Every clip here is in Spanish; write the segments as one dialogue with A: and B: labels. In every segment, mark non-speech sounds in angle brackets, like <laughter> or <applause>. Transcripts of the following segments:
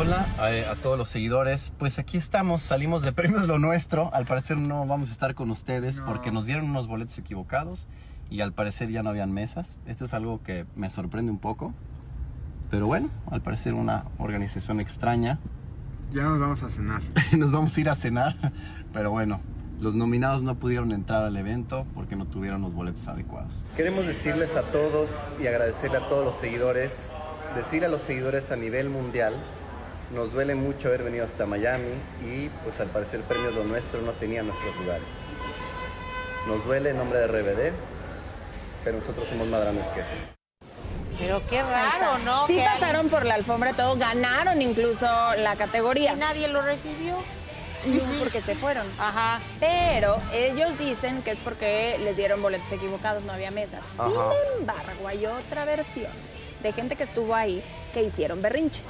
A: Hola eh, a, todos los seguidores. Pues aquí estamos, salimos de Premios Lo Nuestro. Al parecer no vamos a estar con ustedes porque nos dieron unos boletos equivocados y al parecer ya no habían mesas. Esto es algo que me sorprende un poco. Pero bueno, al parecer una organización extraña.
B: Ya nos vamos a cenar. <laughs>
A: nos vamos a ir a cenar. Pero bueno, los nominados no pudieron entrar al evento porque no tuvieron los boletos adecuados. Queremos decirles a todos y agradecerle a todos los seguidores, decir a los seguidores a nivel mundial, nos duele mucho haber venido hasta Miami y pues al parecer Premios Lo Nuestro no tenía nuestros lugares. Nos duele en nombre de RBD, pero nosotros somos más grandes que esto.
C: Pero qué raro, ¿no?
D: Sí pasaron por la alfombra todo, ganaron incluso la categoría.
C: Y nadie lo recibió.
D: No, porque se fueron.
C: Ajá.
D: Pero ellos dicen que es porque les dieron boletos equivocados, no había mesas. Sin embargo, hay otra versión de gente que estuvo ahí que hicieron berrinche,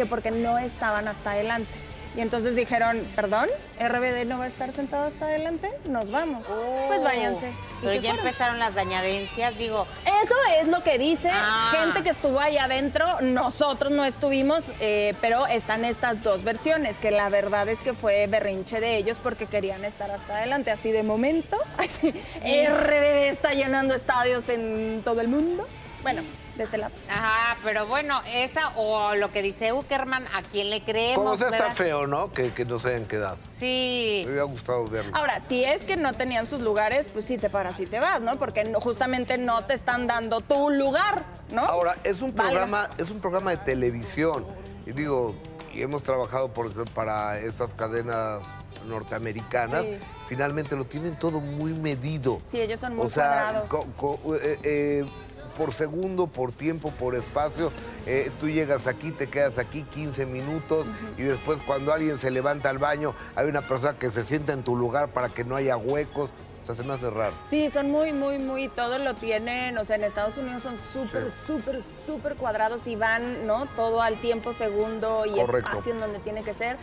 D: que porque no estaban hasta adelante. Y entonces dijeron, perdón, RBD no va a estar sentado hasta adelante, nos vamos. Pues váyanse.
C: Pero ya empezaron las dañadencias, digo.
D: Eso es lo que dice
C: Ah.
D: gente que estuvo ahí adentro. Nosotros no estuvimos, eh, pero están estas dos versiones, que la verdad es que fue berrinche de ellos porque querían estar hasta adelante. Así de momento, <laughs> así, RBD está llenando estadios en todo el mundo. Bueno, de este lado.
C: Ajá, pero bueno, esa o lo que dice Uckerman, ¿a quién le creemos?
E: Como sea, está feo, ¿no? Que, que no se hayan quedado.
C: Sí.
E: Me hubiera gustado verlo.
D: Ahora, si es que no tenían sus lugares, pues sí te paras y te vas, ¿no? Porque no- justamente no te están dando tu lugar, ¿no?
E: Ahora, es un
D: Valga.
E: programa, es un programa de televisión. Y digo, y hemos trabajado por ejemplo, para estas cadenas norteamericanas.
D: Sí.
E: Finalmente lo tienen todo muy medido.
D: Sí, ellos son muy
E: o sea,
D: cuadrados.
E: co- co- eh, eh, por segundo, por tiempo, por espacio. eh, tú llegas aquí, te quedas aquí 15 minutos y después cuando alguien se levanta al baño, hay una persona que se sienta en tu lugar para que no haya huecos. O sea, se me hace raro.
D: Sí, son muy, muy, muy, todo lo tienen, o sea, en Estados Unidos son súper,
E: Sí.
D: súper, súper cuadrados y van, ¿no? Todo al tiempo, segundo y
E: Correcto.
D: espacio en donde tiene que ser.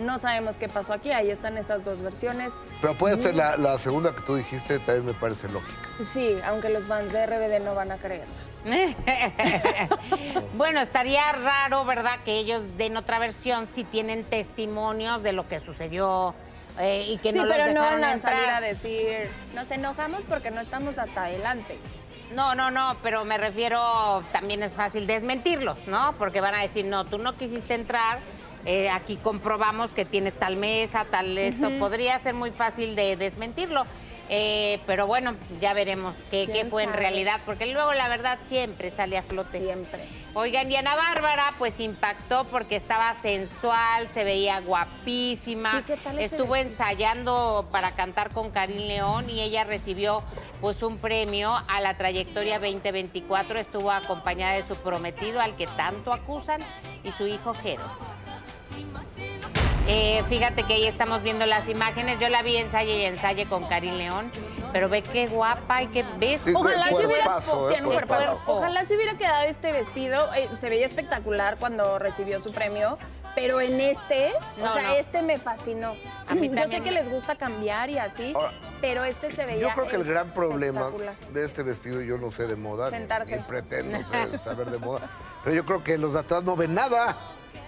D: No sabemos qué pasó aquí, ahí están esas dos versiones.
E: Pero puede ser la, la segunda que tú dijiste, también me parece lógica.
D: Sí, aunque los fans de RBD no van a creer. <laughs>
C: bueno, estaría raro, ¿verdad? Que ellos den otra versión si tienen testimonios de lo que sucedió eh, y que
D: sí,
C: no los
D: pero no
C: dejaron
D: van a
C: entrar.
D: salir a decir, nos enojamos porque no estamos hasta adelante.
C: No, no, no, pero me refiero, también es fácil desmentirlos, ¿no? Porque van a decir, no, tú no quisiste entrar, eh, aquí comprobamos que tienes tal mesa, tal esto. Podría ser muy fácil de desmentirlo. Eh, pero bueno, ya veremos qué, qué
D: ¿Quién
C: fue en realidad, porque luego la verdad siempre sale a flote.
D: Siempre.
C: Oigan, y Ana Bárbara pues impactó porque estaba sensual, se veía guapísima,
D: ¿qué tal
C: estuvo ensayando para cantar con Karim León y ella recibió pues un premio a la trayectoria 2024, estuvo acompañada de su prometido al que tanto acusan y su hijo Jero. Eh, fíjate que ahí estamos viendo las imágenes. Yo la vi ensaye y ensaye con Karim León, pero ve qué guapa y qué ves.
E: Sí,
D: Ojalá se hubiera,
E: eh.
D: Ojalá se hubiera quedado este vestido. eh, se veía espectacular cuando recibió su premio. Pero en este,
C: No,
D: o sea,
C: no.
D: este me fascinó.
C: A mí
D: Yo sé que les gusta cambiar y así,
E: Ahora,
D: pero este se veía
E: Yo creo que el gran problema de este vestido, yo no sé de moda,
D: Sentarse.
E: ni pretendo <laughs> saber de moda, pero yo creo que los de atrás no ven nada.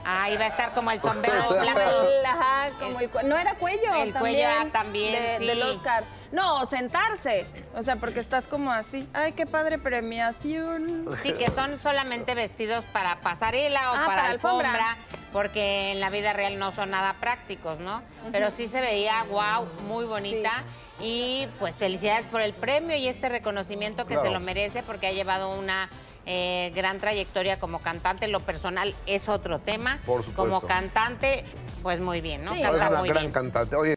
C: Ahí va a estar como el <laughs> sombrero blanco.
D: Ajá, como el, no era cuello
C: El cuello, ah, también,
D: de-
C: sí.
D: del Oscar. No, sentarse. O sea, porque estás como así. Ay, qué padre premiación.
C: Sí, que son solamente vestidos para pasarela o
D: Ah,
C: para,
D: para alfombra.
C: alfombra, porque en la vida real no son nada prácticos, ¿no? Pero sí se veía, wow, muy bonita. Y pues felicidades por el premio y este reconocimiento que
E: Claro.
C: se lo merece porque ha llevado una eh, gran trayectoria como cantante. Lo personal es otro tema.
E: Por supuesto.
C: Como cantante, pues muy bien, ¿no?
D: Sí.
E: Es
C: Canta
E: una
C: muy
E: gran
C: bien.
E: cantante. Oye,